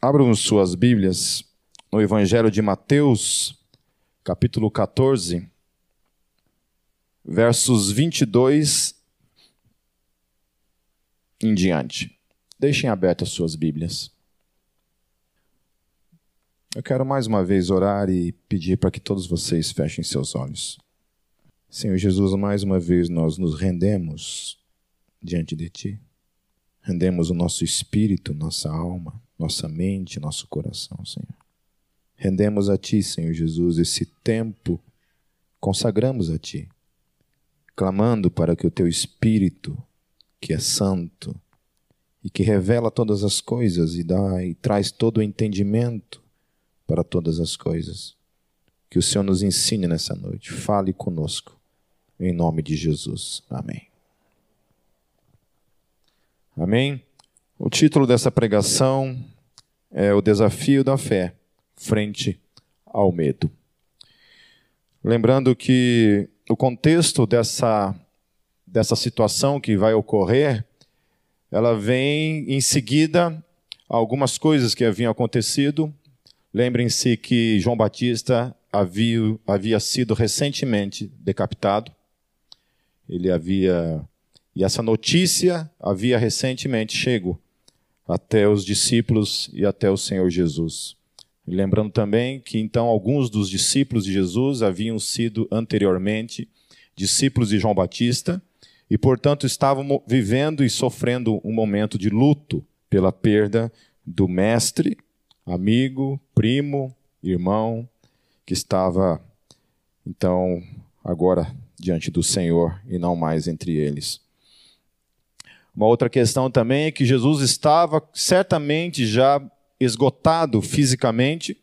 Abram suas Bíblias no Evangelho de Mateus, capítulo 14, versos 22 em diante. Deixem abertas suas Bíblias. Eu quero mais uma vez orar e pedir para que todos vocês fechem seus olhos. Senhor Jesus, mais uma vez nós nos rendemos diante de Ti. Rendemos o nosso espírito, nossa alma, nossa mente, nosso coração, Senhor. Rendemos a Ti, Senhor Jesus, esse tempo, consagramos a Ti, clamando para que o Teu Espírito, que é santo e que revela todas as coisas e dá e traz todo o entendimento para todas as coisas, que o Senhor nos ensine nessa noite. Fale conosco, em nome de Jesus. Amém. Amém? O título dessa pregação é O Desafio da Fé Frente ao Medo. Lembrando que o contexto dessa, dessa situação que vai ocorrer, ela vem em seguida algumas coisas que haviam acontecido. Lembrem-se que João Batista havia, havia sido recentemente decapitado. Ele havia e essa notícia havia recentemente chego até os discípulos e até o Senhor Jesus. lembrando também que então alguns dos discípulos de Jesus haviam sido anteriormente discípulos de João Batista e, portanto, estavam vivendo e sofrendo um momento de luto pela perda do mestre, amigo, primo, irmão, que estava então agora diante do Senhor e não mais entre eles. Uma outra questão também é que Jesus estava certamente já esgotado fisicamente,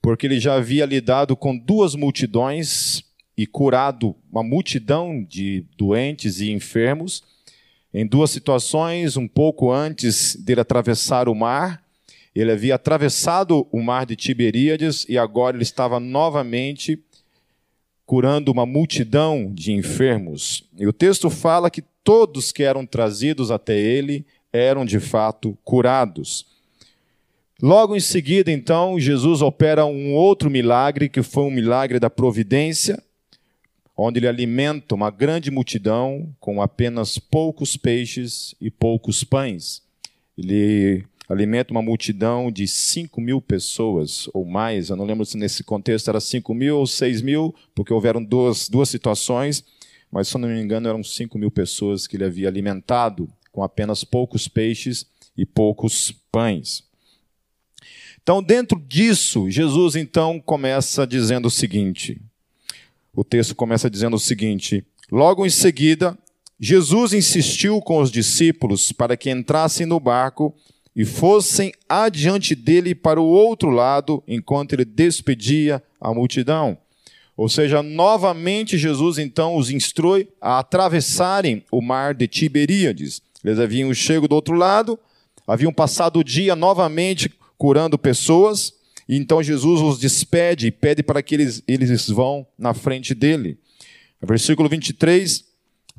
porque ele já havia lidado com duas multidões e curado uma multidão de doentes e enfermos, em duas situações, um pouco antes dele atravessar o mar. Ele havia atravessado o mar de Tiberíades e agora ele estava novamente curando uma multidão de enfermos. E o texto fala que todos que eram trazidos até ele eram de fato curados. Logo em seguida, então, Jesus opera um outro milagre, que foi um milagre da providência, onde ele alimenta uma grande multidão com apenas poucos peixes e poucos pães. Ele alimenta uma multidão de 5 mil pessoas ou mais. Eu não lembro se nesse contexto era 5 mil ou 6 mil, porque houveram duas, duas situações mas se eu não me engano eram 5 mil pessoas que ele havia alimentado com apenas poucos peixes e poucos pães. Então, dentro disso, Jesus então começa dizendo o seguinte: o texto começa dizendo o seguinte: logo em seguida, Jesus insistiu com os discípulos para que entrassem no barco e fossem adiante dele para o outro lado, enquanto ele despedia a multidão. Ou seja, novamente Jesus então os instrui a atravessarem o mar de Tiberíades. Eles haviam chego do outro lado, haviam passado o dia novamente curando pessoas, e então Jesus os despede e pede para que eles, eles vão na frente dele. Versículo 23: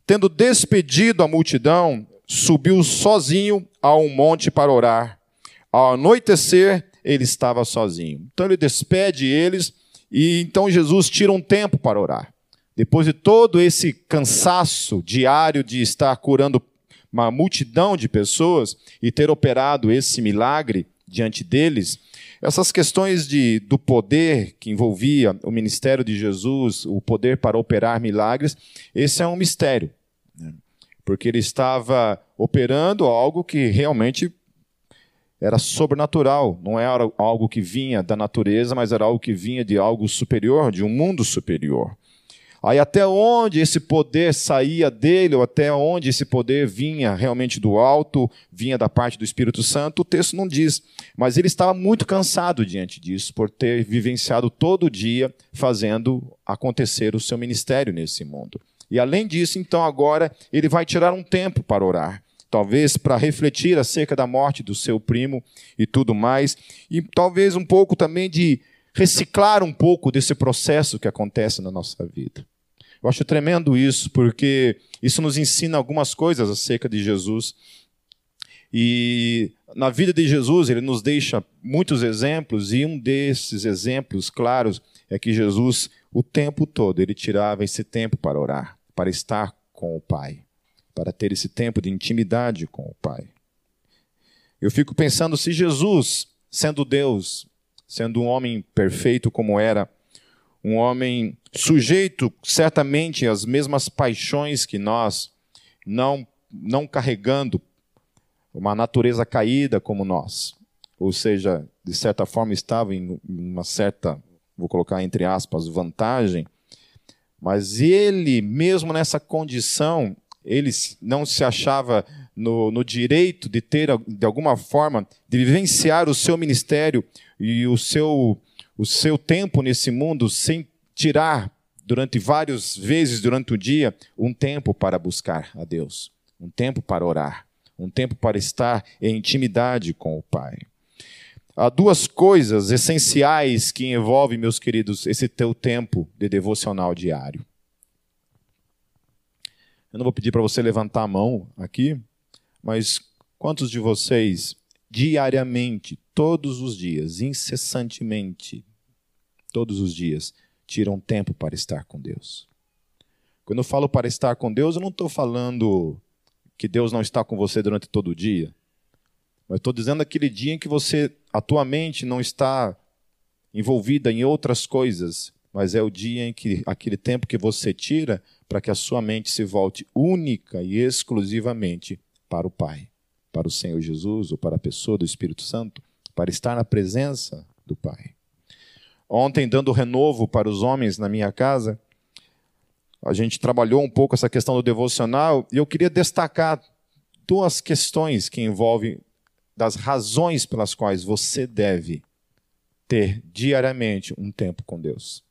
Tendo despedido a multidão, subiu sozinho a um monte para orar. Ao anoitecer, ele estava sozinho. Então ele despede eles e então Jesus tira um tempo para orar. Depois de todo esse cansaço diário de estar curando uma multidão de pessoas e ter operado esse milagre diante deles, essas questões de, do poder que envolvia o ministério de Jesus, o poder para operar milagres, esse é um mistério. Né? Porque ele estava operando algo que realmente era sobrenatural, não era algo que vinha da natureza, mas era algo que vinha de algo superior, de um mundo superior. Aí até onde esse poder saía dele, ou até onde esse poder vinha realmente do alto, vinha da parte do Espírito Santo, o texto não diz. Mas ele estava muito cansado diante disso, por ter vivenciado todo dia fazendo acontecer o seu ministério nesse mundo. E além disso, então agora ele vai tirar um tempo para orar talvez para refletir acerca da morte do seu primo e tudo mais, e talvez um pouco também de reciclar um pouco desse processo que acontece na nossa vida. Eu acho tremendo isso, porque isso nos ensina algumas coisas acerca de Jesus. E na vida de Jesus, ele nos deixa muitos exemplos, e um desses exemplos claros é que Jesus, o tempo todo, ele tirava esse tempo para orar, para estar com o Pai, para ter esse tempo de intimidade com o Pai. Eu fico pensando se Jesus, sendo Deus, sendo um homem perfeito como era, um homem sujeito certamente às mesmas paixões que nós, não não carregando uma natureza caída como nós. Ou seja, de certa forma estava em uma certa, vou colocar entre aspas, vantagem, mas ele, mesmo nessa condição, ele não se achava no, no, direito de ter, de alguma forma, de vivenciar o seu ministério e o seu, o seu tempo nesse mundo sem tirar, durante várias vezes durante o dia, um tempo para buscar a Deus, um tempo para orar um tempo para estar em intimidade com o Pai. Há duas coisas essenciais que envolvem, meus queridos, esse teu tempo de devocional diário. Eu não vou pedir para você levantar a mão aqui, mas quantos de vocês diariamente, todos os dias, incessantemente, todos os dias, tiram tempo para estar com Deus? Quando eu falo para estar com Deus, eu não estou falando que Deus não está com você durante todo o dia. Mas estou dizendo aquele dia em que você, atualmente, não está envolvida em outras coisas, mas é o dia em que aquele tempo que você tira para que a sua mente se volte única e exclusivamente para o Pai, para o Senhor Jesus ou para a pessoa do Espírito Santo, para estar na presença do Pai. Ontem, dando renovo para os homens na minha casa, a gente trabalhou um pouco essa questão do devocional e eu queria destacar duas questões que envolvem das razões pelas quais você deve ter diariamente um tempo com Deus.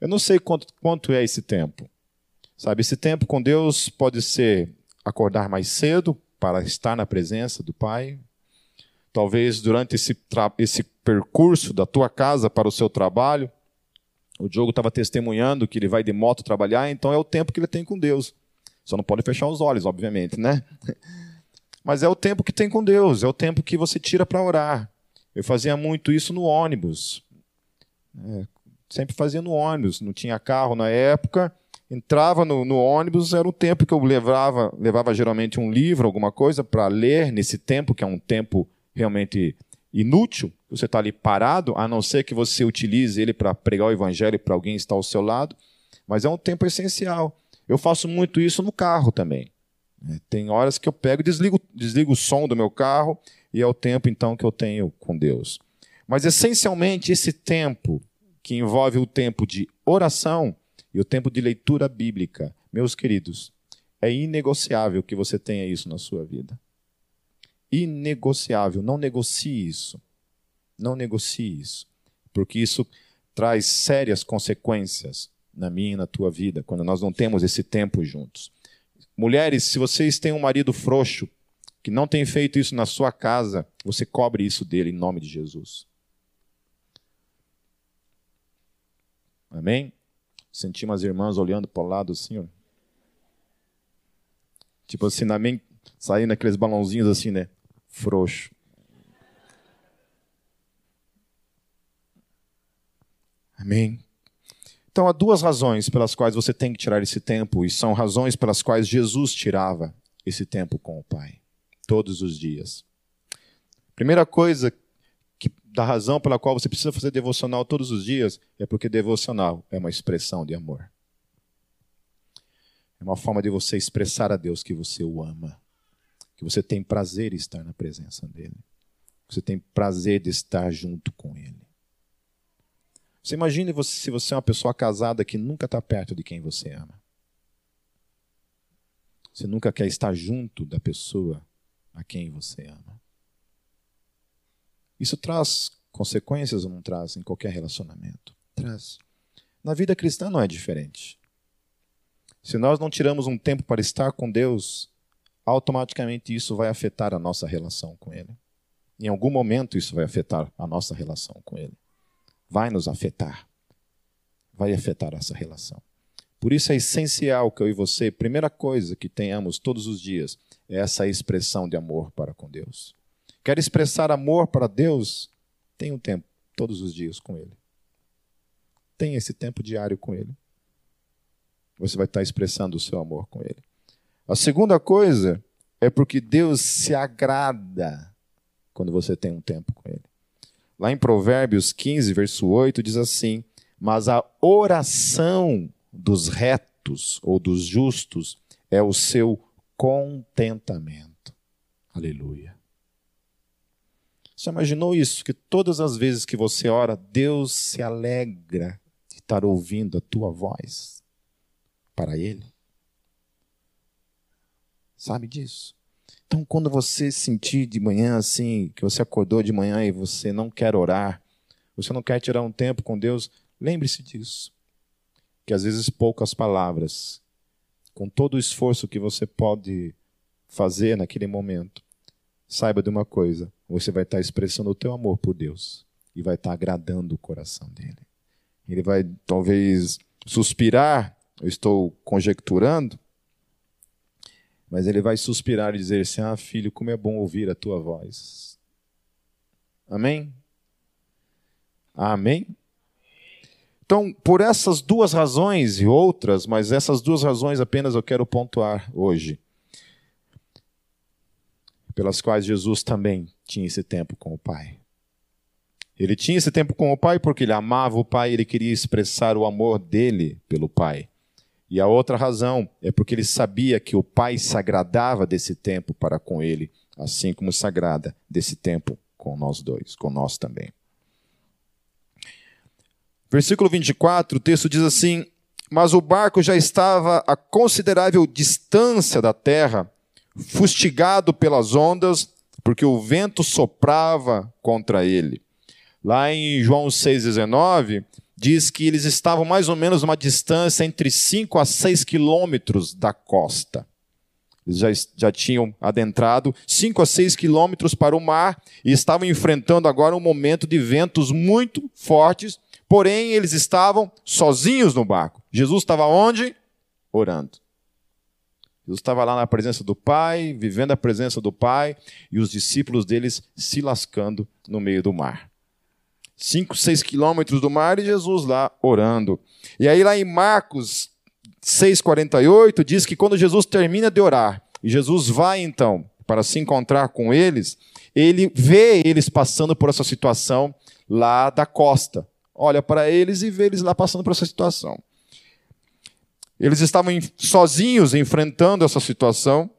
Eu não sei quanto, quanto é esse tempo. Sabe, esse tempo com Deus pode ser acordar mais cedo para estar na presença do Pai. Talvez durante esse, esse percurso da tua casa para o seu trabalho, o Diogo estava testemunhando que ele vai de moto trabalhar, então é o tempo que ele tem com Deus. Só não pode fechar os olhos, obviamente, né? Mas é o tempo que tem com Deus, é o tempo que você tira para orar. Eu fazia muito isso no ônibus. É, sempre fazia no ônibus, não tinha carro na época. Entrava no, no ônibus, era o tempo que eu levava, levava geralmente um livro, alguma coisa, para ler nesse tempo, que é um tempo realmente inútil, você está ali parado, a não ser que você utilize ele para pregar o evangelho para alguém estar ao seu lado, mas é um tempo essencial. Eu faço muito isso no carro também. É, tem horas que eu pego e desligo, desligo o som do meu carro e é o tempo então que eu tenho com Deus. Mas essencialmente esse tempo que envolve o tempo de oração e o tempo de leitura bíblica, meus queridos, é inegociável que você tenha isso na sua vida inegociável. Não negocie isso. Não negocie isso. Porque isso traz sérias consequências na minha e na tua vida, quando nós não temos esse tempo juntos. Mulheres, se vocês têm um marido frouxo, que não tem feito isso na sua casa, você cobre isso dele em nome de Jesus. Amém? Senti umas irmãs olhando para o lado assim, ó. Tipo assim, na mente, saindo aqueles balãozinhos assim, né? frouxo. Amém? Então há duas razões pelas quais você tem que tirar esse tempo, e são razões pelas quais Jesus tirava esse tempo com o Pai, todos os dias. Primeira coisa da razão pela qual você precisa fazer devocional todos os dias é porque devocional é uma expressão de amor. É uma forma de você expressar a Deus que você o ama que você tem prazer em estar na presença dele. Que você tem prazer de estar junto com ele. Você imagine você, se você é uma pessoa casada que nunca está perto de quem você ama. Você nunca quer estar junto da pessoa a quem você ama. Isso traz consequências ou não traz em qualquer relacionamento? Traz. Na vida cristã não é diferente. Se nós não tiramos um tempo para estar com Deus, automaticamente isso vai afetar a nossa relação com Ele. Em algum momento isso vai afetar a nossa relação com Ele. Vai nos afetar. Vai afetar essa relação. Por isso é essencial que eu e você, primeira coisa que tenhamos todos os dias, é essa expressão de amor para com Deus. Quer expressar amor para Deus? Tenha um tempo, todos os dias com Ele. Tenha esse tempo diário com Ele. Você vai estar expressando o seu amor com Ele. A segunda coisa é porque Deus se agrada quando você tem um tempo com Ele. Lá em Provérbios 15, verso 8, diz assim: Mas a oração dos retos ou dos justos é o seu contentamento. Aleluia. Você imaginou isso? Que todas as vezes que você ora, Deus se alegra de estar ouvindo a tua voz para Ele? Sabe disso? Então, quando você sentir de manhã assim, que você acordou de manhã e você não quer orar, você não quer tirar um tempo com Deus, lembre-se disso. Que às vezes poucas palavras, com todo o esforço que você pode fazer naquele momento, saiba de uma coisa: você vai estar expressando o teu amor por Deus e vai estar agradando o coração dele. Ele vai talvez suspirar, eu estou conjecturando, mas ele vai suspirar e dizer assim: Ah, filho, como é bom ouvir a tua voz. Amém? Amém? Então, por essas duas razões e outras, mas essas duas razões apenas eu quero pontuar hoje, pelas quais Jesus também tinha esse tempo com o Pai. Ele tinha esse tempo com o Pai porque ele amava o Pai, ele queria expressar o amor dele pelo Pai. E a outra razão é porque ele sabia que o Pai se agradava desse tempo para com ele, assim como se agrada desse tempo com nós dois, com nós também. Versículo 24, o texto diz assim: Mas o barco já estava a considerável distância da terra, fustigado pelas ondas, porque o vento soprava contra ele. Lá em João 6,19, diz que eles estavam mais ou menos uma distância entre 5 a 6 quilômetros da costa. Eles já, já tinham adentrado 5 a 6 quilômetros para o mar e estavam enfrentando agora um momento de ventos muito fortes, porém eles estavam sozinhos no barco. Jesus estava onde? Orando. Jesus estava lá na presença do Pai, vivendo a presença do Pai, e os discípulos deles se lascando no meio do mar. 5, 6 quilômetros do mar e Jesus lá orando. E aí, lá em Marcos 6,48, diz que quando Jesus termina de orar, e Jesus vai então para se encontrar com eles, ele vê eles passando por essa situação lá da costa. Olha para eles e vê eles lá passando por essa situação. Eles estavam sozinhos enfrentando essa situação.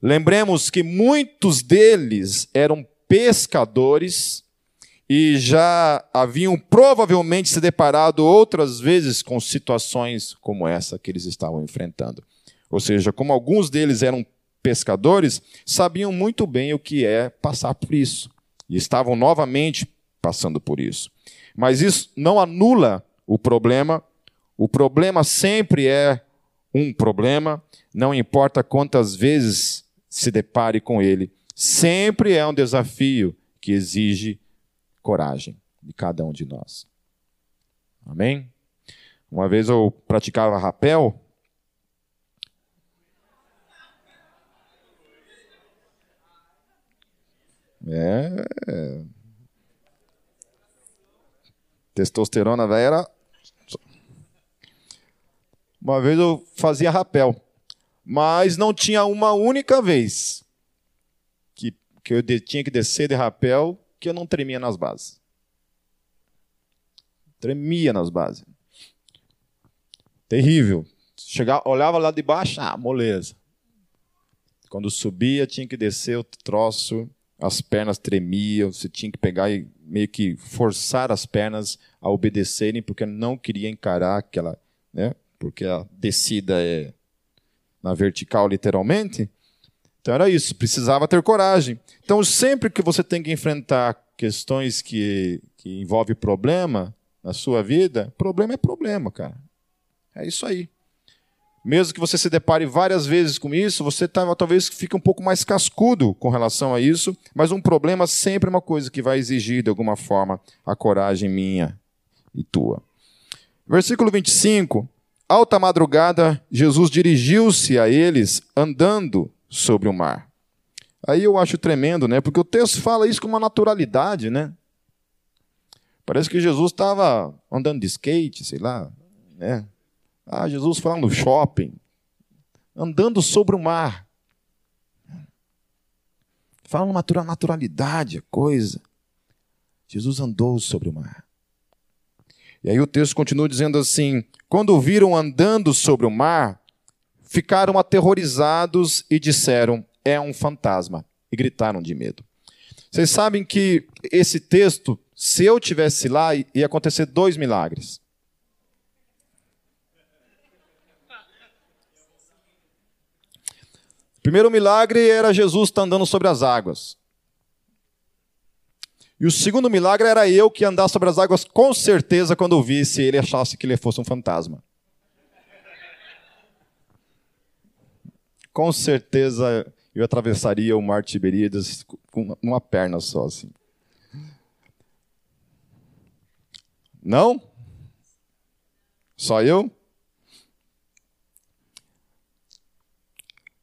Lembremos que muitos deles eram pescadores e já haviam provavelmente se deparado outras vezes com situações como essa que eles estavam enfrentando. Ou seja, como alguns deles eram pescadores, sabiam muito bem o que é passar por isso e estavam novamente passando por isso. Mas isso não anula o problema. O problema sempre é um problema, não importa quantas vezes se depare com ele. Sempre é um desafio que exige coragem de cada um de nós. Amém? Uma vez eu praticava rapel. É. Testosterona velho era. Uma vez eu fazia rapel, mas não tinha uma única vez que, que eu tinha que descer de rapel que eu não tremia nas bases. Tremia nas bases. Terrível. Chegava, olhava lá de baixo, ah, moleza. Quando subia, tinha que descer o troço, as pernas tremiam, você tinha que pegar e meio que forçar as pernas a obedecerem, porque não queria encarar aquela, né? Porque a descida é na vertical, literalmente. Então era isso, precisava ter coragem. Então, sempre que você tem que enfrentar questões que, que envolvem problema na sua vida, problema é problema, cara. É isso aí. Mesmo que você se depare várias vezes com isso, você tá, talvez fique um pouco mais cascudo com relação a isso, mas um problema sempre é uma coisa que vai exigir, de alguma forma, a coragem minha e tua. Versículo 25. Alta madrugada, Jesus dirigiu-se a eles andando sobre o mar. Aí eu acho tremendo, né? Porque o texto fala isso com uma naturalidade, né? Parece que Jesus estava andando de skate, sei lá, né? Ah, Jesus lá no shopping, andando sobre o mar. Fala uma naturalidade, coisa. Jesus andou sobre o mar. E aí o texto continua dizendo assim: quando viram andando sobre o mar, ficaram aterrorizados e disseram: é um fantasma. E gritaram de medo. Vocês sabem que esse texto, se eu tivesse lá, ia acontecer dois milagres. O primeiro milagre era Jesus tá andando sobre as águas. E o segundo milagre era eu que andar sobre as águas com certeza quando eu visse ele achasse que ele fosse um fantasma. Com certeza eu atravessaria o mar Tiberíades com uma perna só assim. Não? Só eu?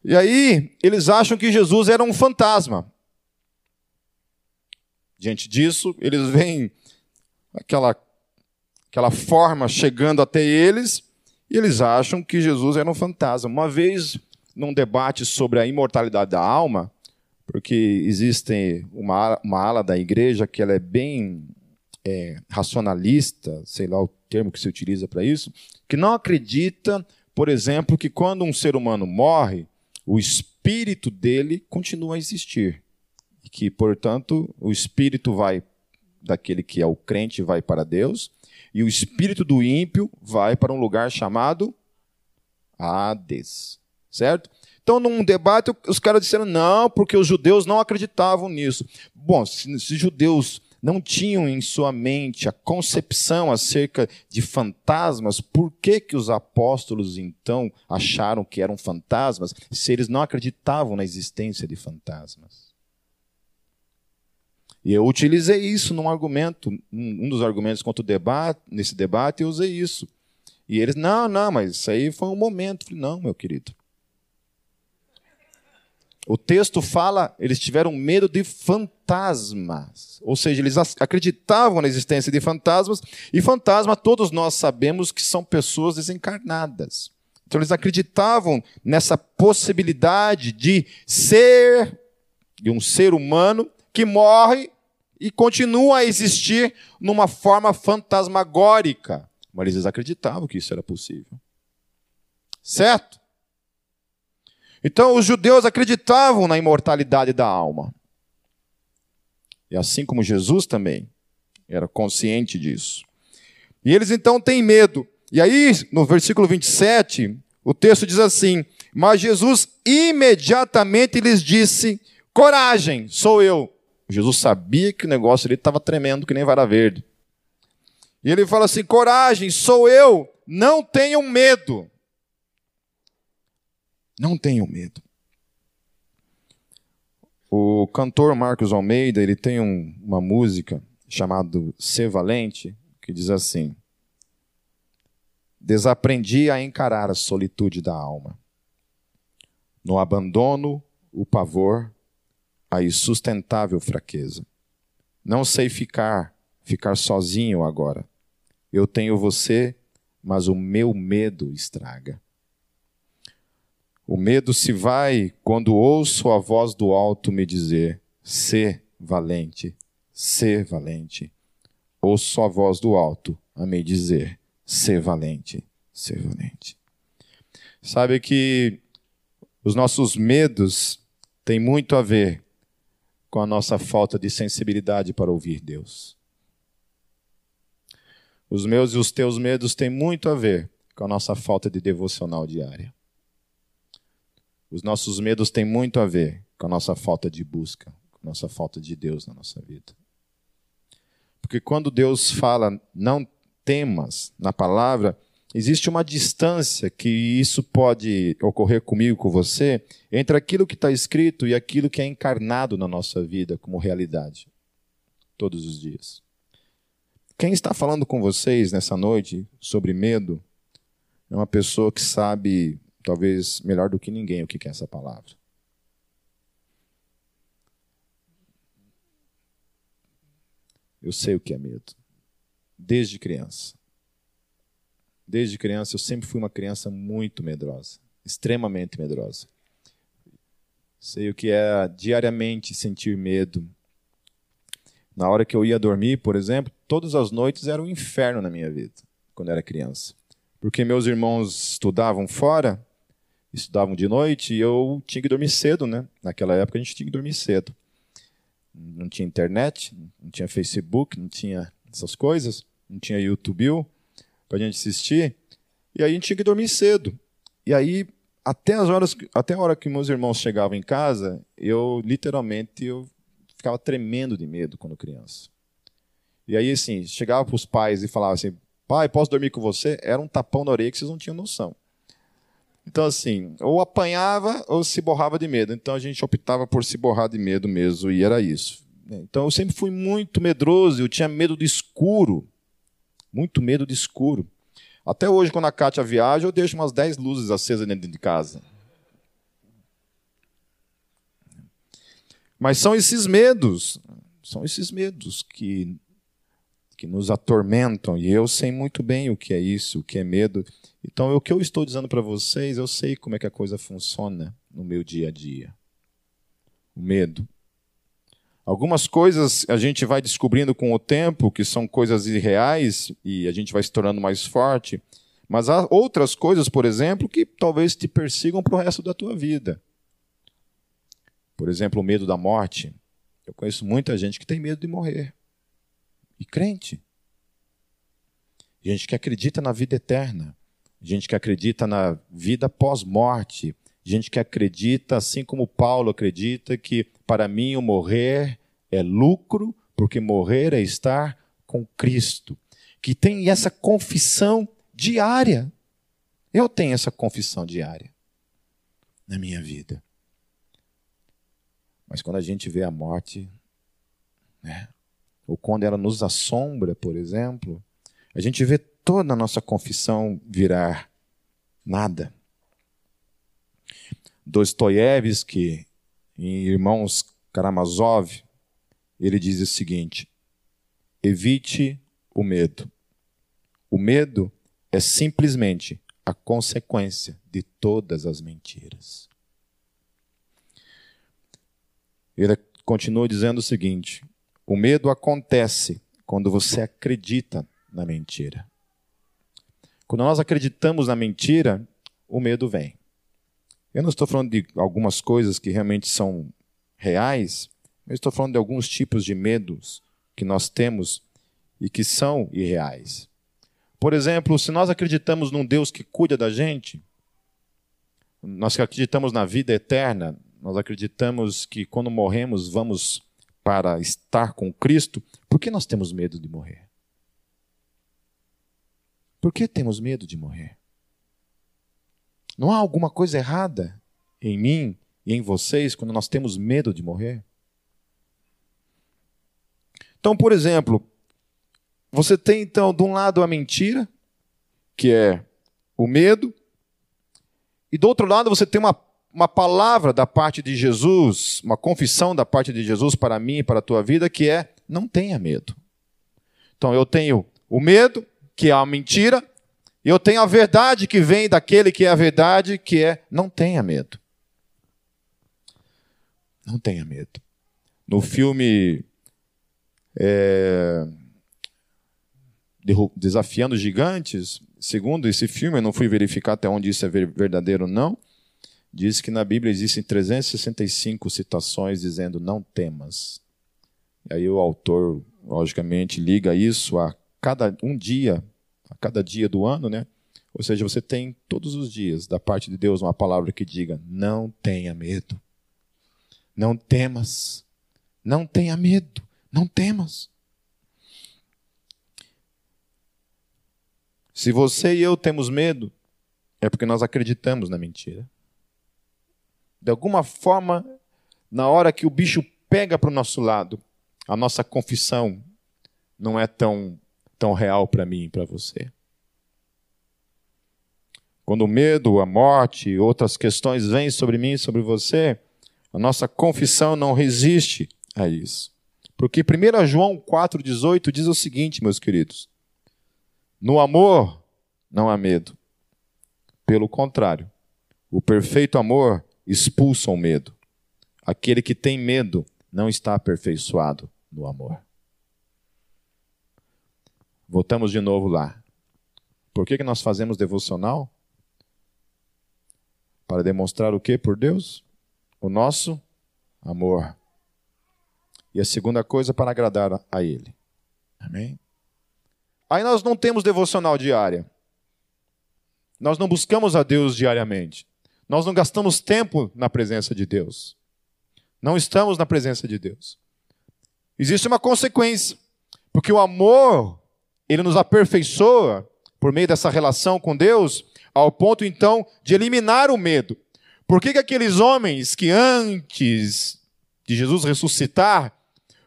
E aí, eles acham que Jesus era um fantasma. Diante disso, eles veem aquela, aquela forma chegando até eles e eles acham que Jesus era um fantasma. Uma vez, num debate sobre a imortalidade da alma, porque existe uma, uma ala da igreja que ela é bem é, racionalista, sei lá o termo que se utiliza para isso, que não acredita, por exemplo, que quando um ser humano morre, o espírito dele continua a existir que, portanto, o espírito vai daquele que é o crente vai para Deus e o espírito do ímpio vai para um lugar chamado Hades, certo? Então, num debate, os caras disseram não, porque os judeus não acreditavam nisso. Bom, se, se judeus não tinham em sua mente a concepção acerca de fantasmas, por que, que os apóstolos então acharam que eram fantasmas, se eles não acreditavam na existência de fantasmas? E eu utilizei isso num argumento, um dos argumentos contra o debate, nesse debate, eu usei isso. E eles, não, não, mas isso aí foi um momento. falei, não, meu querido. O texto fala, eles tiveram medo de fantasmas. Ou seja, eles acreditavam na existência de fantasmas, e fantasma, todos nós sabemos que são pessoas desencarnadas. Então eles acreditavam nessa possibilidade de ser, de um ser humano que morre e continua a existir numa forma fantasmagórica. Mas eles acreditavam que isso era possível. Certo? Então, os judeus acreditavam na imortalidade da alma. E assim como Jesus também era consciente disso. E eles então têm medo. E aí, no versículo 27, o texto diz assim: Mas Jesus imediatamente lhes disse: Coragem, sou eu Jesus sabia que o negócio ali estava tremendo que nem vara verde. E ele fala assim: coragem, sou eu, não tenham medo. Não tenham medo. O cantor Marcos Almeida, ele tem um, uma música chamada Ser Valente, que diz assim: Desaprendi a encarar a solitude da alma. No abandono, o pavor, a insustentável fraqueza. Não sei ficar, ficar sozinho agora. Eu tenho você, mas o meu medo estraga. O medo se vai quando ouço a voz do alto me dizer: "Sê valente, sê valente". Ouço a voz do alto a me dizer: "Sê valente, sê valente". Sabe que os nossos medos têm muito a ver com a nossa falta de sensibilidade para ouvir Deus. Os meus e os teus medos têm muito a ver com a nossa falta de devocional diária. Os nossos medos têm muito a ver com a nossa falta de busca, com a nossa falta de Deus na nossa vida. Porque quando Deus fala, não temas, na palavra, existe uma distância que isso pode ocorrer comigo, com você, entre aquilo que está escrito e aquilo que é encarnado na nossa vida como realidade, todos os dias. Quem está falando com vocês nessa noite sobre medo é uma pessoa que sabe, talvez melhor do que ninguém, o que é essa palavra. Eu sei o que é medo, desde criança. Desde criança, eu sempre fui uma criança muito medrosa, extremamente medrosa. Sei o que é diariamente sentir medo. Na hora que eu ia dormir, por exemplo, todas as noites era um inferno na minha vida, quando era criança. Porque meus irmãos estudavam fora, estudavam de noite e eu tinha que dormir cedo, né? Naquela época a gente tinha que dormir cedo. Não tinha internet, não tinha Facebook, não tinha essas coisas, não tinha YouTube para a gente assistir. E aí a gente tinha que dormir cedo. E aí até as horas, até a hora que meus irmãos chegavam em casa, eu literalmente eu ficava tremendo de medo quando criança. E aí assim, chegava para os pais e falava assim: "Pai, posso dormir com você?" Era um tapão na orelha que vocês não tinham noção. Então, assim, ou apanhava ou se borrava de medo. Então, a gente optava por se borrar de medo mesmo, e era isso. Então, eu sempre fui muito medroso, eu tinha medo do escuro. Muito medo de escuro. Até hoje, quando a Kátia viaja, eu deixo umas 10 luzes acesas dentro de casa. Mas são esses medos, são esses medos que, que nos atormentam, e eu sei muito bem o que é isso, o que é medo. Então, o que eu estou dizendo para vocês, eu sei como é que a coisa funciona no meu dia a dia. O medo. Algumas coisas a gente vai descobrindo com o tempo que são coisas irreais e a gente vai se tornando mais forte, mas há outras coisas, por exemplo, que talvez te persigam para o resto da tua vida. Por exemplo, o medo da morte. Eu conheço muita gente que tem medo de morrer. E crente. Gente que acredita na vida eterna gente que acredita na vida pós-morte, gente que acredita, assim como Paulo acredita, que para mim o morrer é lucro, porque morrer é estar com Cristo. Que tem essa confissão diária. Eu tenho essa confissão diária na minha vida. Mas quando a gente vê a morte, né, ou quando ela nos assombra, por exemplo, a gente vê toda a nossa confissão virar nada. Dostoiévski, em Irmãos Karamazov, ele diz o seguinte: evite o medo. O medo é simplesmente a consequência de todas as mentiras. Ele continua dizendo o seguinte: o medo acontece quando você acredita na mentira. Quando nós acreditamos na mentira, o medo vem. Eu não estou falando de algumas coisas que realmente são reais, eu estou falando de alguns tipos de medos que nós temos e que são irreais. Por exemplo, se nós acreditamos num Deus que cuida da gente, nós acreditamos na vida eterna, nós acreditamos que quando morremos vamos para estar com Cristo, por que nós temos medo de morrer? Por que temos medo de morrer? Não há alguma coisa errada em mim e em vocês quando nós temos medo de morrer? Então, por exemplo, você tem então de um lado a mentira, que é o medo, e do outro lado você tem uma, uma palavra da parte de Jesus, uma confissão da parte de Jesus para mim e para a tua vida, que é não tenha medo. Então eu tenho o medo, que é a mentira, eu tenho a verdade que vem daquele que é a verdade, que é não tenha medo. Não tenha medo. No filme é, Desafiando Gigantes, segundo esse filme, eu não fui verificar até onde isso é verdadeiro ou não, diz que na Bíblia existem 365 citações dizendo não temas. E aí o autor, logicamente, liga isso a cada um dia, cada dia do ano, né? Ou seja, você tem todos os dias da parte de Deus uma palavra que diga: não tenha medo, não temas, não tenha medo, não temas. Se você e eu temos medo, é porque nós acreditamos na mentira. De alguma forma, na hora que o bicho pega para o nosso lado, a nossa confissão não é tão tão real para mim e para você. Quando o medo, a morte e outras questões vêm sobre mim e sobre você, a nossa confissão não resiste a isso. Porque 1 João 4,18 diz o seguinte, meus queridos: No amor não há medo. Pelo contrário, o perfeito amor expulsa o medo. Aquele que tem medo não está aperfeiçoado no amor. Voltamos de novo lá. Por que, que nós fazemos devocional? Para demonstrar o que por Deus? O nosso amor. E a segunda coisa, para agradar a Ele. Amém? Aí nós não temos devocional diária. Nós não buscamos a Deus diariamente. Nós não gastamos tempo na presença de Deus. Não estamos na presença de Deus. Existe uma consequência, porque o amor, ele nos aperfeiçoa por meio dessa relação com Deus, ao ponto então de eliminar o medo. Por que, que aqueles homens que antes de Jesus ressuscitar,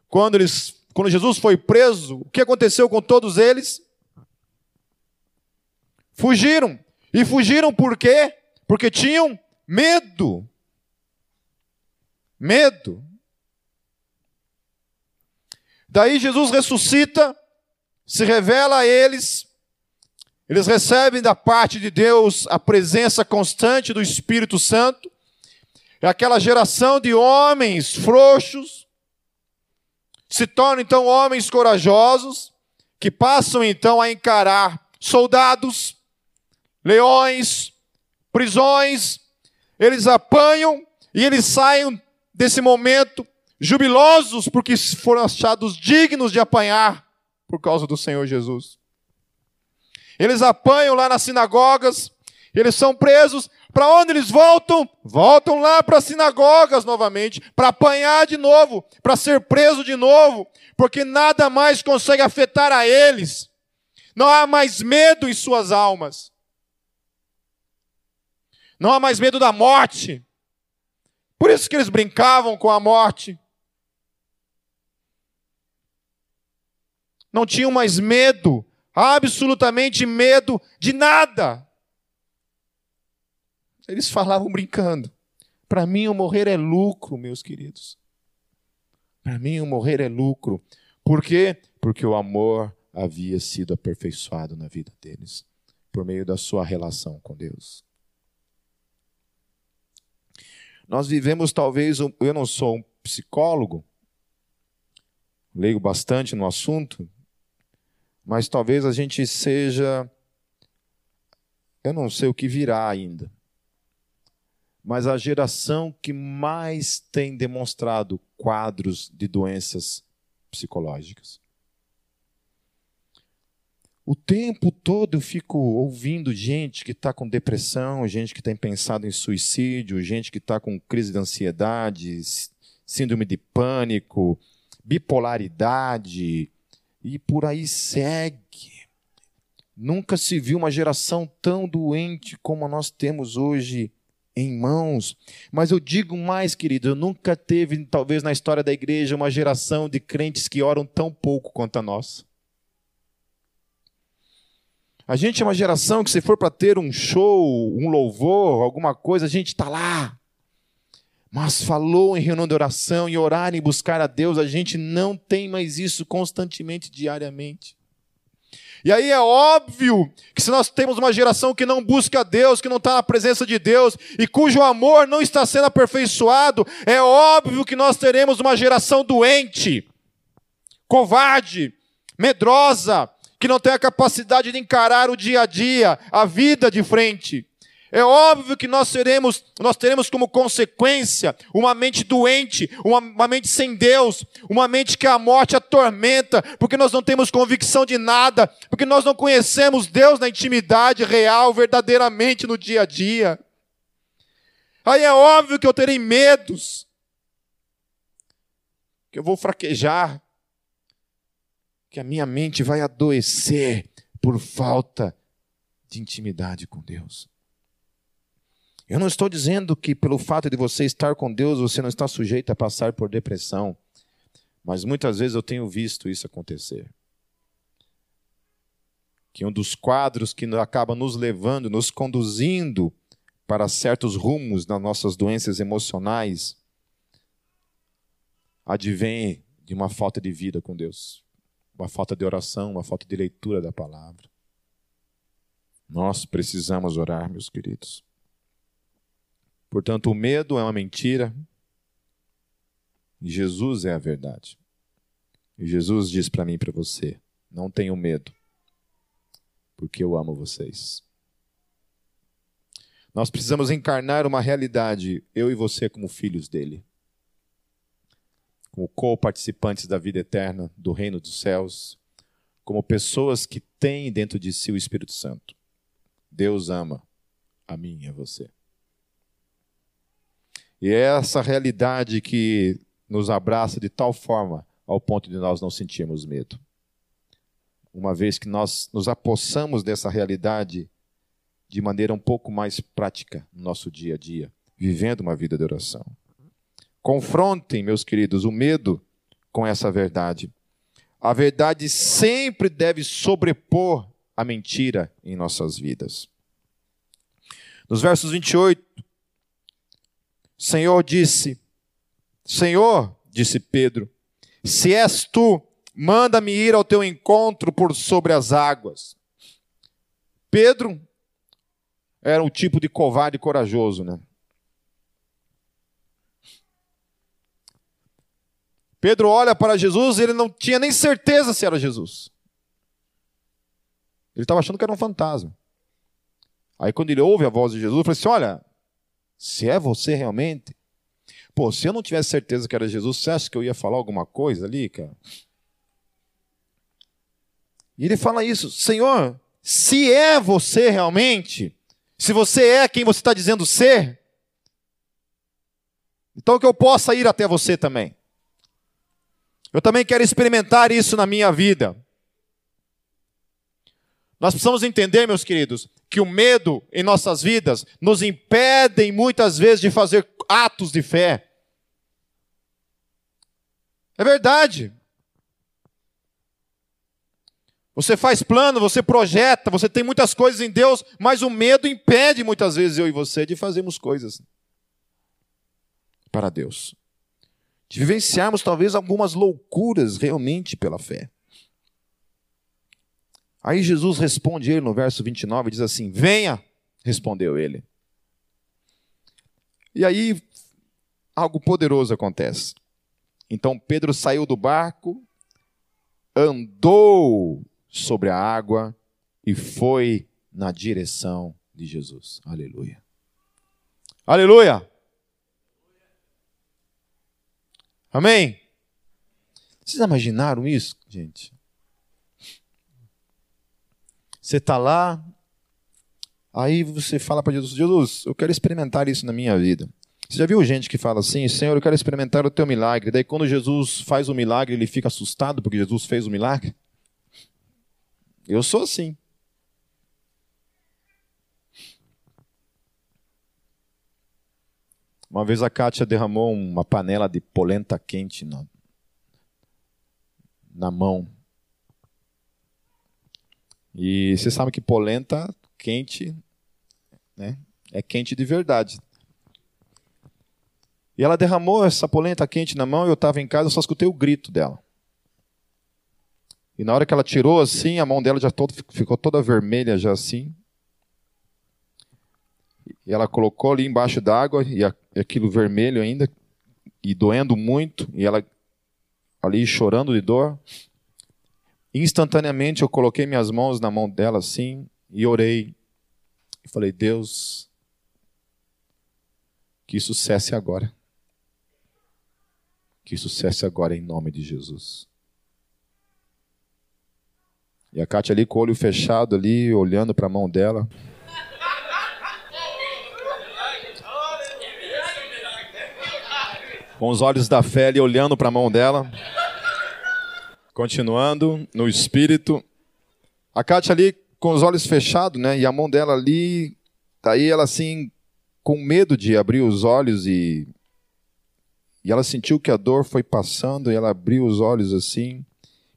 quando, eles, quando Jesus foi preso, o que aconteceu com todos eles? Fugiram. E fugiram por quê? Porque tinham medo. Medo. Daí Jesus ressuscita, se revela a eles, eles recebem da parte de Deus a presença constante do Espírito Santo. É aquela geração de homens frouxos, se tornam então homens corajosos, que passam então a encarar soldados, leões, prisões, eles apanham e eles saem desse momento jubilosos porque foram achados dignos de apanhar por causa do Senhor Jesus. Eles apanham lá nas sinagogas, eles são presos. Para onde eles voltam? Voltam lá para as sinagogas novamente, para apanhar de novo, para ser preso de novo, porque nada mais consegue afetar a eles. Não há mais medo em suas almas. Não há mais medo da morte. Por isso que eles brincavam com a morte. Não tinham mais medo, absolutamente medo de nada. Eles falavam brincando. Para mim, o morrer é lucro, meus queridos. Para mim, o morrer é lucro. Por quê? Porque o amor havia sido aperfeiçoado na vida deles, por meio da sua relação com Deus. Nós vivemos talvez, eu não sou um psicólogo, leio bastante no assunto, mas talvez a gente seja, eu não sei o que virá ainda, mas a geração que mais tem demonstrado quadros de doenças psicológicas. O tempo todo eu fico ouvindo gente que está com depressão, gente que tem pensado em suicídio, gente que está com crise de ansiedade, síndrome de pânico, bipolaridade, e por aí segue. Nunca se viu uma geração tão doente como nós temos hoje em mãos. Mas eu digo mais, querido, nunca teve, talvez na história da igreja, uma geração de crentes que oram tão pouco quanto a nossa. A gente é uma geração que, se for para ter um show, um louvor, alguma coisa, a gente está lá. Mas falou em reunião de oração, em orar, em buscar a Deus, a gente não tem mais isso constantemente, diariamente. E aí é óbvio que se nós temos uma geração que não busca a Deus, que não está na presença de Deus e cujo amor não está sendo aperfeiçoado, é óbvio que nós teremos uma geração doente, covarde, medrosa, que não tem a capacidade de encarar o dia a dia, a vida de frente. É óbvio que nós teremos, nós teremos como consequência uma mente doente, uma, uma, mente sem Deus, uma mente que a morte atormenta, porque nós não temos convicção de nada, porque nós não conhecemos Deus na intimidade real, verdadeiramente no dia a dia. Aí é óbvio que eu terei medos, que eu vou fraquejar, que a minha mente vai adoecer por falta de intimidade com Deus. Eu não estou dizendo que pelo fato de você estar com Deus, você não está sujeito a passar por depressão. Mas muitas vezes eu tenho visto isso acontecer. Que um dos quadros que acaba nos levando, nos conduzindo para certos rumos nas nossas doenças emocionais, advém de uma falta de vida com Deus, uma falta de oração, uma falta de leitura da palavra. Nós precisamos orar, meus queridos. Portanto, o medo é uma mentira Jesus é a verdade. E Jesus diz para mim e para você: não tenham medo, porque eu amo vocês. Nós precisamos encarnar uma realidade, eu e você, como filhos dele, como co-participantes da vida eterna, do reino dos céus, como pessoas que têm dentro de si o Espírito Santo. Deus ama a mim e a você. E é essa realidade que nos abraça de tal forma ao ponto de nós não sentirmos medo. Uma vez que nós nos apossamos dessa realidade de maneira um pouco mais prática no nosso dia a dia, vivendo uma vida de oração. Confrontem, meus queridos, o medo com essa verdade. A verdade sempre deve sobrepor a mentira em nossas vidas. Nos versos 28, o Senhor disse: Senhor, disse Pedro, se és tu, manda-me ir ao teu encontro por sobre as águas. Pedro era um tipo de covarde corajoso, né? Pedro olha para Jesus e ele não tinha nem certeza se era Jesus. Ele estava achando que era um fantasma. Aí quando ele ouve a voz de Jesus, ele fala assim: Olha, se é você realmente. Pô, se eu não tivesse certeza que era Jesus, você acha que eu ia falar alguma coisa ali, cara? E ele fala isso: Senhor, se é você realmente, se você é quem você está dizendo ser, então que eu possa ir até você também. Eu também quero experimentar isso na minha vida. Nós precisamos entender, meus queridos, que o medo em nossas vidas nos impedem muitas vezes de fazer atos de fé. É verdade. Você faz plano, você projeta, você tem muitas coisas em Deus, mas o medo impede muitas vezes eu e você de fazermos coisas para Deus. De vivenciarmos talvez algumas loucuras realmente pela fé. Aí Jesus responde ele no verso 29 diz assim: Venha, respondeu ele. E aí algo poderoso acontece. Então Pedro saiu do barco, andou sobre a água e foi na direção de Jesus. Aleluia. Aleluia. Amém? Vocês imaginaram isso, gente? Você está lá, aí você fala para Jesus: Jesus, eu quero experimentar isso na minha vida. Você já viu gente que fala assim, Senhor, eu quero experimentar o teu milagre. Daí quando Jesus faz o milagre, ele fica assustado porque Jesus fez o milagre? Eu sou assim. Uma vez a Kátia derramou uma panela de polenta quente na, na mão. E você sabe que polenta quente né, é quente de verdade. E ela derramou essa polenta quente na mão e eu estava em casa, eu só escutei o grito dela. E na hora que ela tirou assim, a mão dela já todo, ficou toda vermelha já assim. E ela colocou ali embaixo d'água e aquilo vermelho ainda e doendo muito e ela ali chorando de dor. Instantaneamente eu coloquei minhas mãos na mão dela assim e orei. E falei: "Deus, que isso cesse agora. Que isso cesse agora em nome de Jesus. E a Kátia ali com o olho fechado ali, olhando para a mão dela. Com os olhos da fé ali olhando para a mão dela. Continuando no espírito. A Kátia ali com os olhos fechados, né? E a mão dela ali, aí ela assim, com medo de abrir os olhos e e ela sentiu que a dor foi passando e ela abriu os olhos assim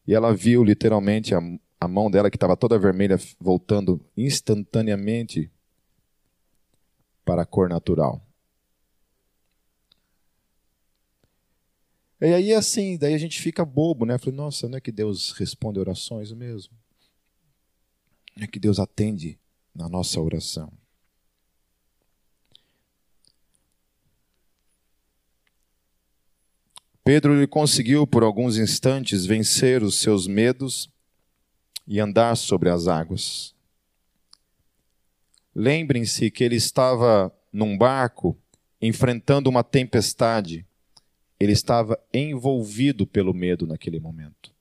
e ela viu literalmente a, a mão dela que estava toda vermelha voltando instantaneamente para a cor natural. E aí, assim, daí a gente fica bobo, né? Falei, nossa, não é que Deus responde orações mesmo? Não é que Deus atende na nossa oração? Pedro ele conseguiu por alguns instantes vencer os seus medos e andar sobre as águas. Lembrem-se que ele estava num barco enfrentando uma tempestade. Ele estava envolvido pelo medo naquele momento.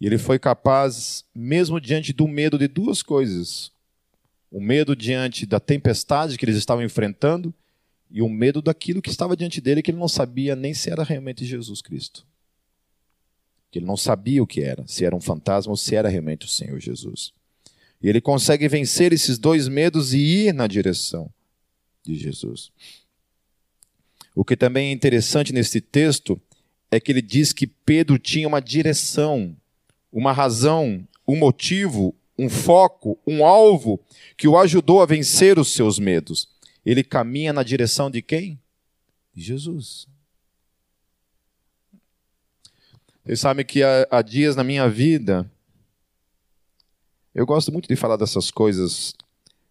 E ele foi capaz, mesmo diante do medo de duas coisas: o medo diante da tempestade que eles estavam enfrentando e o medo daquilo que estava diante dele que ele não sabia nem se era realmente Jesus Cristo. Que ele não sabia o que era, se era um fantasma ou se era realmente o Senhor Jesus. E ele consegue vencer esses dois medos e ir na direção de Jesus. O que também é interessante nesse texto é que ele diz que Pedro tinha uma direção, uma razão, um motivo, um foco, um alvo que o ajudou a vencer os seus medos ele caminha na direção de quem? Jesus. Vocês sabem que há, há dias na minha vida, eu gosto muito de falar dessas coisas.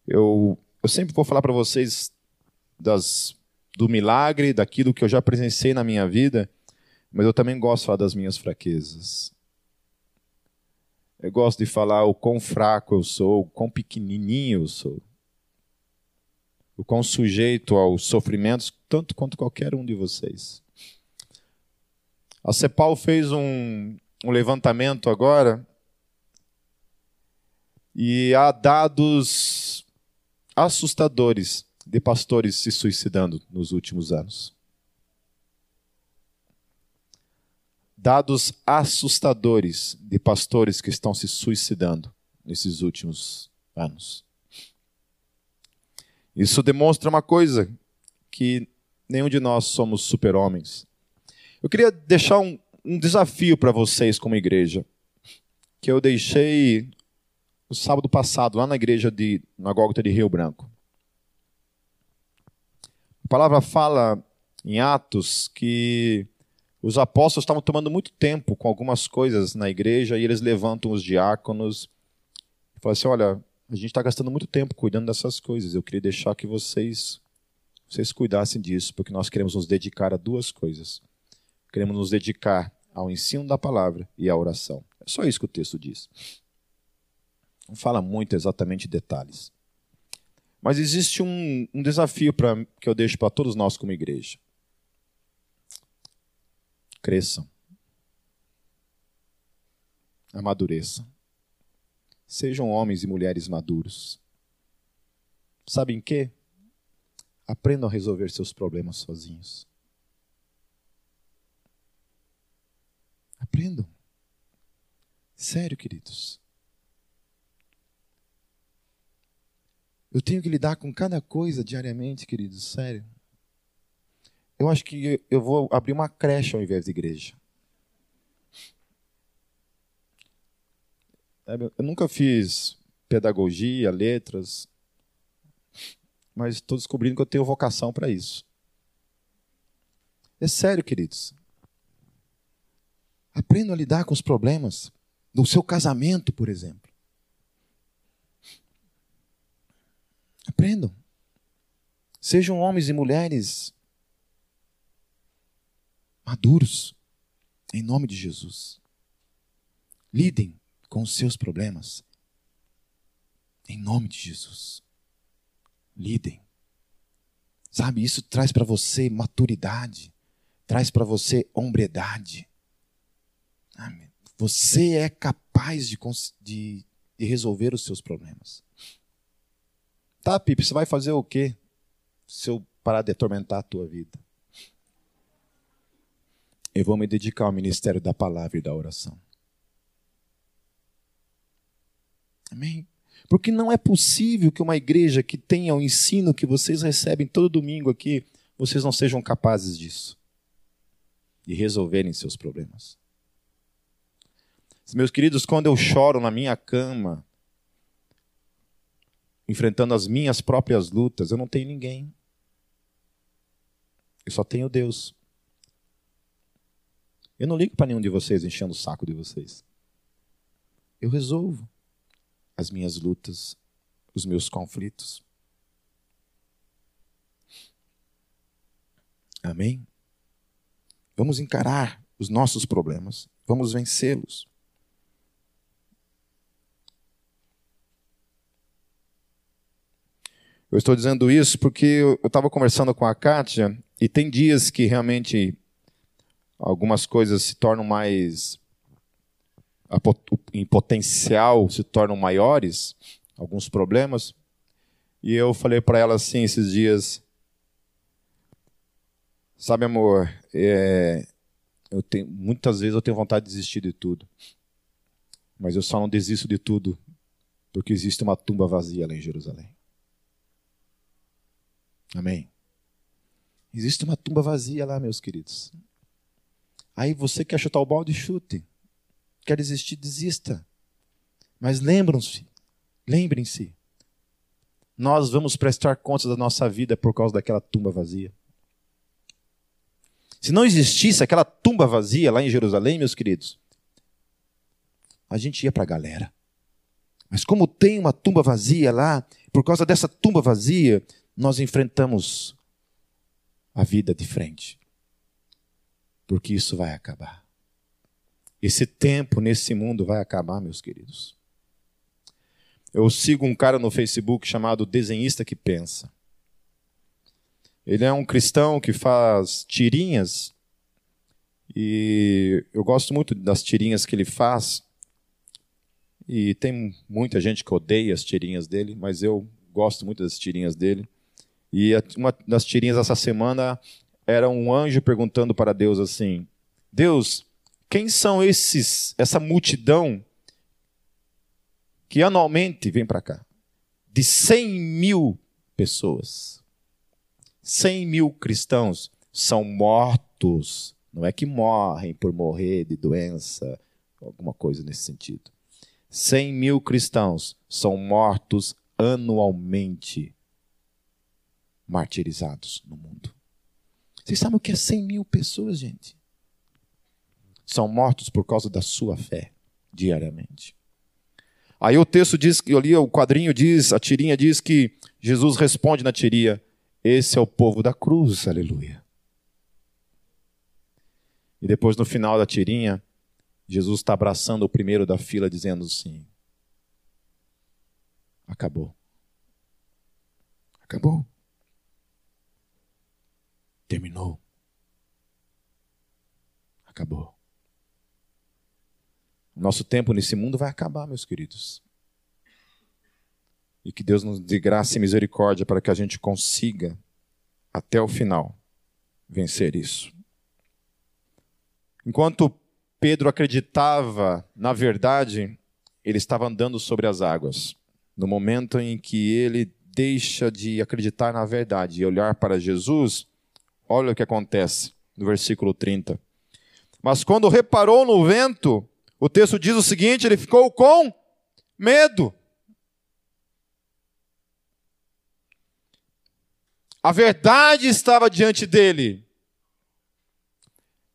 Eu, eu sempre vou falar para vocês das, do milagre, daquilo que eu já presenciei na minha vida, mas eu também gosto de falar das minhas fraquezas. Eu gosto de falar o quão fraco eu sou, o quão pequenininho eu sou o quão sujeito aos sofrimentos, tanto quanto qualquer um de vocês. A CEPAL fez um, um levantamento agora e há dados assustadores de pastores se suicidando nos últimos anos. Dados assustadores de pastores que estão se suicidando nesses últimos anos. Isso demonstra uma coisa, que nenhum de nós somos super-homens. Eu queria deixar um, um desafio para vocês como igreja, que eu deixei no sábado passado, lá na igreja de, na Gólgota de Rio Branco. A palavra fala em Atos que os apóstolos estavam tomando muito tempo com algumas coisas na igreja e eles levantam os diáconos e falam assim: olha, a gente está gastando muito tempo cuidando dessas coisas. Eu queria deixar que vocês, vocês cuidassem disso, porque nós queremos nos dedicar a duas coisas. Queremos nos dedicar ao ensino da palavra e à oração. É só isso que o texto diz. Não fala muito exatamente detalhes. Mas existe um, um desafio pra, que eu deixo para todos nós como igreja. Cresçam. Amadureçam. Sejam homens e mulheres maduros. Sabem que? Aprendam a resolver seus problemas sozinhos. Aprendam. Sério, queridos. Eu tenho que lidar com cada coisa diariamente, queridos, sério. Eu acho que eu vou abrir uma creche ao invés de igreja. Eu nunca fiz pedagogia, letras, mas estou descobrindo que eu tenho vocação para isso. É sério, queridos. Aprendam a lidar com os problemas do seu casamento, por exemplo. Aprendam. Sejam homens e mulheres maduros, em nome de Jesus. Lidem com os seus problemas. Em nome de Jesus. Lidem. Sabe, isso traz para você maturidade, traz para você hombredade. Você é capaz de, de, de resolver os seus problemas. Tá, Pipe, você vai fazer o quê se eu parar de atormentar a tua vida? Eu vou me dedicar ao ministério da palavra e da oração. Amém? Porque não é possível que uma igreja que tenha o ensino que vocês recebem todo domingo aqui, vocês não sejam capazes disso. De resolverem seus problemas. Meus queridos, quando eu choro na minha cama, enfrentando as minhas próprias lutas, eu não tenho ninguém. Eu só tenho Deus. Eu não ligo para nenhum de vocês enchendo o saco de vocês. Eu resolvo as minhas lutas, os meus conflitos. Amém? Vamos encarar os nossos problemas, vamos vencê-los. Eu estou dizendo isso porque eu estava conversando com a Kátia e tem dias que realmente algumas coisas se tornam mais. em potencial se tornam maiores, alguns problemas. E eu falei para ela assim esses dias: Sabe, amor, é, eu tenho, muitas vezes eu tenho vontade de desistir de tudo. Mas eu só não desisto de tudo porque existe uma tumba vazia lá em Jerusalém. Amém. Existe uma tumba vazia lá, meus queridos. Aí você quer chutar o balde, chute. Quer desistir, desista. Mas lembram-se, lembrem-se, nós vamos prestar contas da nossa vida por causa daquela tumba vazia. Se não existisse aquela tumba vazia lá em Jerusalém, meus queridos, a gente ia para a galera. Mas como tem uma tumba vazia lá, por causa dessa tumba vazia, nós enfrentamos a vida de frente. Porque isso vai acabar. Esse tempo nesse mundo vai acabar, meus queridos. Eu sigo um cara no Facebook chamado Desenhista que Pensa. Ele é um cristão que faz tirinhas e eu gosto muito das tirinhas que ele faz. E tem muita gente que odeia as tirinhas dele, mas eu gosto muito das tirinhas dele. E uma das tirinhas dessa semana era um anjo perguntando para Deus assim: Deus, quem são esses, essa multidão que anualmente vem para cá? De 100 mil pessoas. 100 mil cristãos são mortos. Não é que morrem por morrer de doença, alguma coisa nesse sentido. 100 mil cristãos são mortos anualmente martirizados no mundo. Vocês sabem o que é 100 mil pessoas, gente? São mortos por causa da sua fé, diariamente. Aí o texto diz, eu li o quadrinho diz, a tirinha diz que Jesus responde na tirinha: Esse é o povo da cruz, aleluia. E depois no final da tirinha, Jesus está abraçando o primeiro da fila, dizendo assim: Acabou. Acabou terminou. Acabou. Nosso tempo nesse mundo vai acabar, meus queridos. E que Deus nos dê graça e misericórdia para que a gente consiga, até o final, vencer isso. Enquanto Pedro acreditava na verdade, ele estava andando sobre as águas. No momento em que ele deixa de acreditar na verdade e olhar para Jesus, Olha o que acontece no versículo 30. Mas quando reparou no vento, o texto diz o seguinte: ele ficou com medo. A verdade estava diante dele.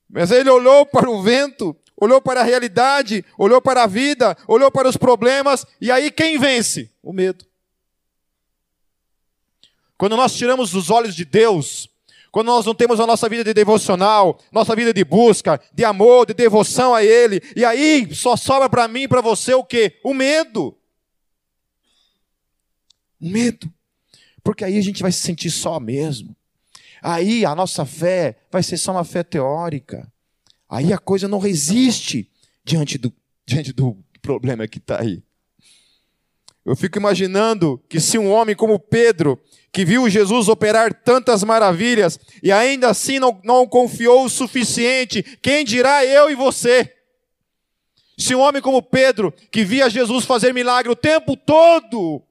Mas ele olhou para o vento, olhou para a realidade, olhou para a vida, olhou para os problemas, e aí quem vence? O medo. Quando nós tiramos os olhos de Deus, quando nós não temos a nossa vida de devocional, nossa vida de busca, de amor, de devoção a Ele, e aí só sobra para mim e para você o quê? O medo. O medo. Porque aí a gente vai se sentir só mesmo. Aí a nossa fé vai ser só uma fé teórica. Aí a coisa não resiste diante do, diante do problema que está aí. Eu fico imaginando que se um homem como Pedro, que viu Jesus operar tantas maravilhas e ainda assim não, não confiou o suficiente, quem dirá eu e você? Se um homem como Pedro, que via Jesus fazer milagre o tempo todo,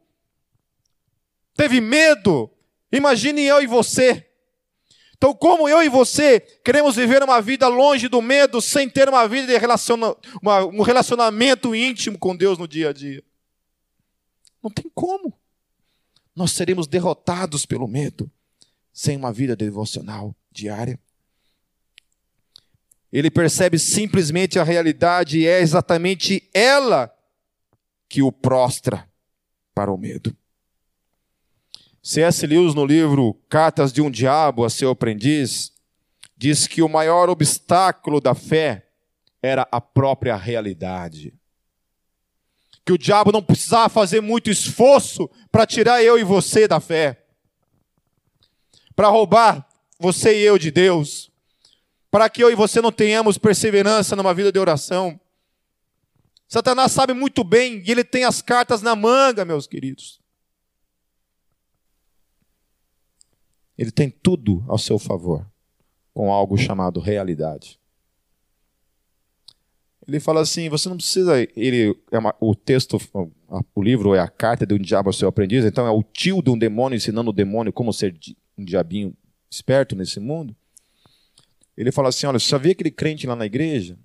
teve medo, imagine eu e você. Então, como eu e você queremos viver uma vida longe do medo, sem ter uma vida de relaciona uma, um relacionamento íntimo com Deus no dia a dia? Não tem como nós seremos derrotados pelo medo sem uma vida devocional diária. Ele percebe simplesmente a realidade e é exatamente ela que o prostra para o medo. C.S. Lewis, no livro Cartas de um Diabo a seu aprendiz, diz que o maior obstáculo da fé era a própria realidade. Que o diabo não precisava fazer muito esforço para tirar eu e você da fé, para roubar você e eu de Deus, para que eu e você não tenhamos perseverança numa vida de oração. Satanás sabe muito bem e ele tem as cartas na manga, meus queridos. Ele tem tudo ao seu favor, com algo chamado realidade. Ele fala assim: você não precisa. Ele, é uma, o texto, o livro é a carta de um diabo ao seu aprendiz, então é o tio de um demônio ensinando o demônio como ser um diabinho esperto nesse mundo. Ele fala assim: olha, você viu aquele crente lá na igreja?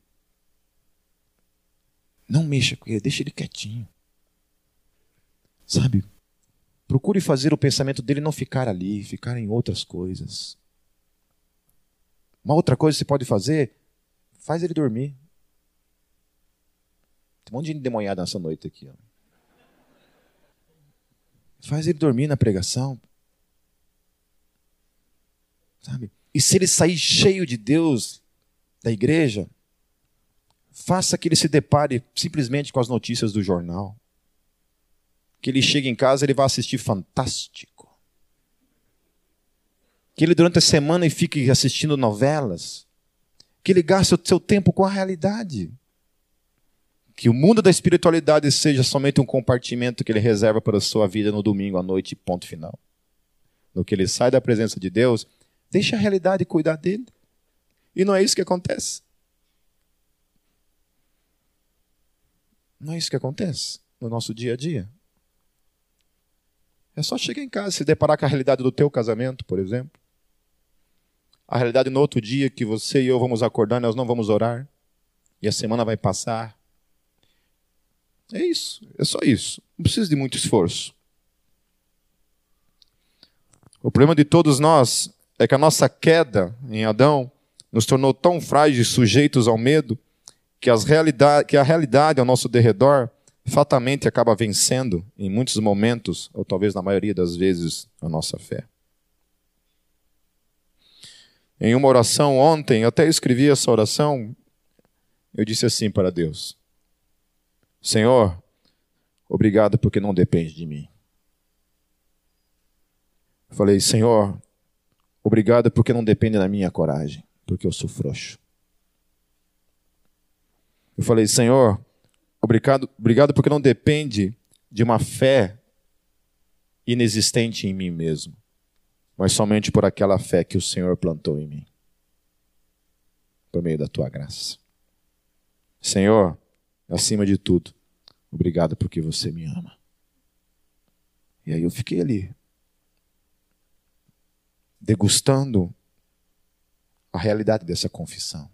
Não mexa com ele, deixa ele quietinho. Sabe? Procure fazer o pensamento dele não ficar ali, ficar em outras coisas. Uma outra coisa que você pode fazer, faz ele dormir. Tem um monte de gente demonhada nessa noite aqui. Ó. Faz ele dormir na pregação. Sabe? E se ele sair cheio de Deus da igreja, faça que ele se depare simplesmente com as notícias do jornal. Que ele chegue em casa, ele vai assistir Fantástico. Que ele durante a semana fique assistindo novelas. Que ele gaste o seu tempo com a realidade. Que o mundo da espiritualidade seja somente um compartimento que ele reserva para a sua vida no domingo à noite, ponto final. No que ele sai da presença de Deus, deixa a realidade cuidar dele. E não é isso que acontece. Não é isso que acontece no nosso dia a dia. É só chegar em casa e se deparar com a realidade do teu casamento, por exemplo. A realidade no outro dia que você e eu vamos acordar, nós não vamos orar. E a semana vai passar. É isso, é só isso. Não precisa de muito esforço. O problema de todos nós é que a nossa queda em Adão nos tornou tão frágeis, sujeitos ao medo, que, as realidade, que a realidade ao nosso derredor fatalmente acaba vencendo, em muitos momentos, ou talvez na maioria das vezes, a nossa fé. Em uma oração ontem, eu até escrevi essa oração, eu disse assim para Deus: Senhor, obrigado porque não depende de mim. Eu falei, Senhor, obrigado porque não depende da minha coragem, porque eu sou frouxo. Eu falei, Senhor, obrigado, obrigado porque não depende de uma fé inexistente em mim mesmo, mas somente por aquela fé que o Senhor plantou em mim, por meio da tua graça. Senhor, acima de tudo, obrigado porque você me ama. E aí eu fiquei ali, degustando a realidade dessa confissão,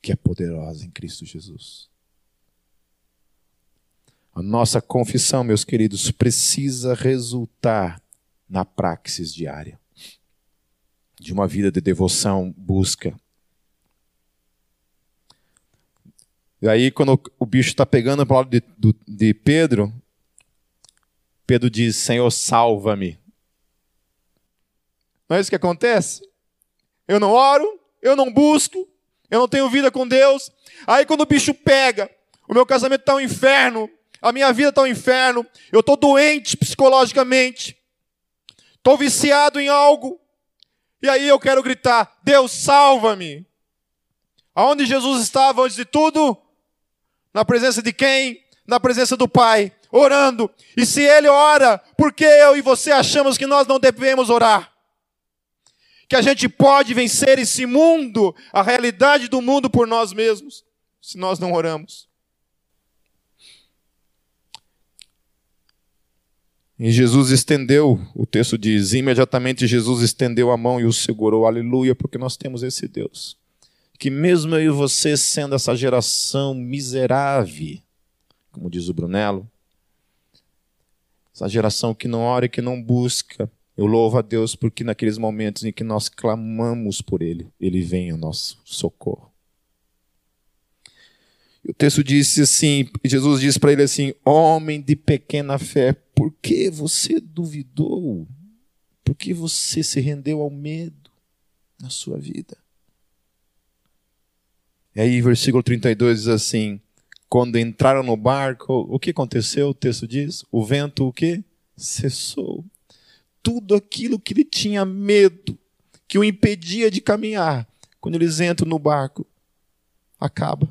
que é poderosa em Cristo Jesus. A nossa confissão, meus queridos, precisa resultar na praxis diária de uma vida de devoção, busca, E aí, quando o bicho está pegando para o lado de, de Pedro, Pedro diz: Senhor, salva-me. Não é isso que acontece? Eu não oro, eu não busco, eu não tenho vida com Deus. Aí, quando o bicho pega, o meu casamento está um inferno, a minha vida está um inferno, eu estou doente psicologicamente, estou viciado em algo, e aí eu quero gritar: Deus, salva-me. Aonde Jesus estava antes de tudo? Na presença de quem? Na presença do Pai, orando. E se Ele ora, por que eu e você achamos que nós não devemos orar? Que a gente pode vencer esse mundo, a realidade do mundo por nós mesmos, se nós não oramos. E Jesus estendeu, o texto diz, imediatamente Jesus estendeu a mão e o segurou, aleluia, porque nós temos esse Deus que mesmo eu e você sendo essa geração miserável, como diz o Brunello, essa geração que não ora e que não busca, Eu louvo a Deus porque naqueles momentos em que nós clamamos por Ele, Ele vem ao nosso socorro. O texto disse assim, Jesus disse para ele assim: Homem de pequena fé, por que você duvidou? Por que você se rendeu ao medo na sua vida? E aí, versículo 32 diz assim: Quando entraram no barco, o que aconteceu? O texto diz: O vento o que? Cessou. Tudo aquilo que ele tinha medo, que o impedia de caminhar, quando eles entram no barco, acaba.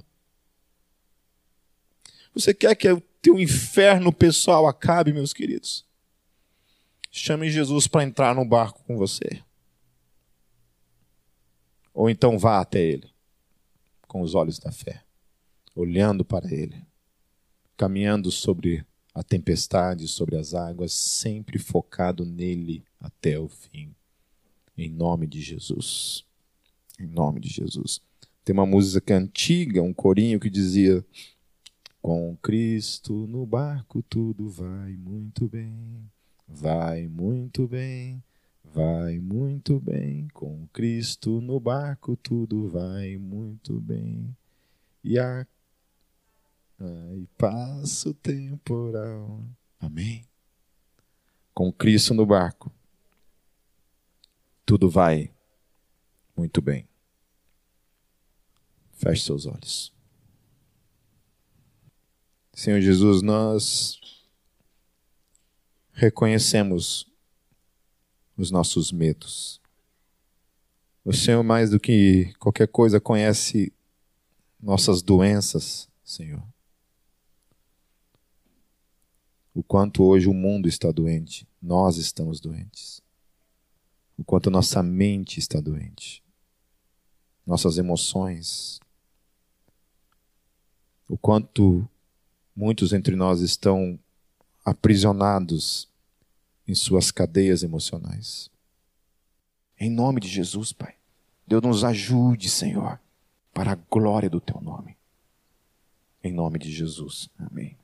Você quer que o teu inferno pessoal acabe, meus queridos? Chame Jesus para entrar no barco com você. Ou então vá até ele, com os olhos da fé, olhando para ele, caminhando sobre a tempestade, sobre as águas, sempre focado nele até o fim. Em nome de Jesus. Em nome de Jesus. Tem uma música antiga, um corinho que dizia: com Cristo no barco tudo vai muito bem, vai muito bem, vai muito bem. Com Cristo no barco tudo vai muito bem. E a Ai, passa o temporal. Amém. Com Cristo no barco, tudo vai muito bem. Feche seus olhos. Senhor Jesus, nós reconhecemos os nossos medos. O Senhor, mais do que qualquer coisa, conhece nossas doenças, Senhor. O quanto hoje o mundo está doente, nós estamos doentes. O quanto nossa mente está doente, nossas emoções. O quanto Muitos entre nós estão aprisionados em suas cadeias emocionais. Em nome de Jesus, Pai, Deus nos ajude, Senhor, para a glória do Teu nome. Em nome de Jesus. Amém.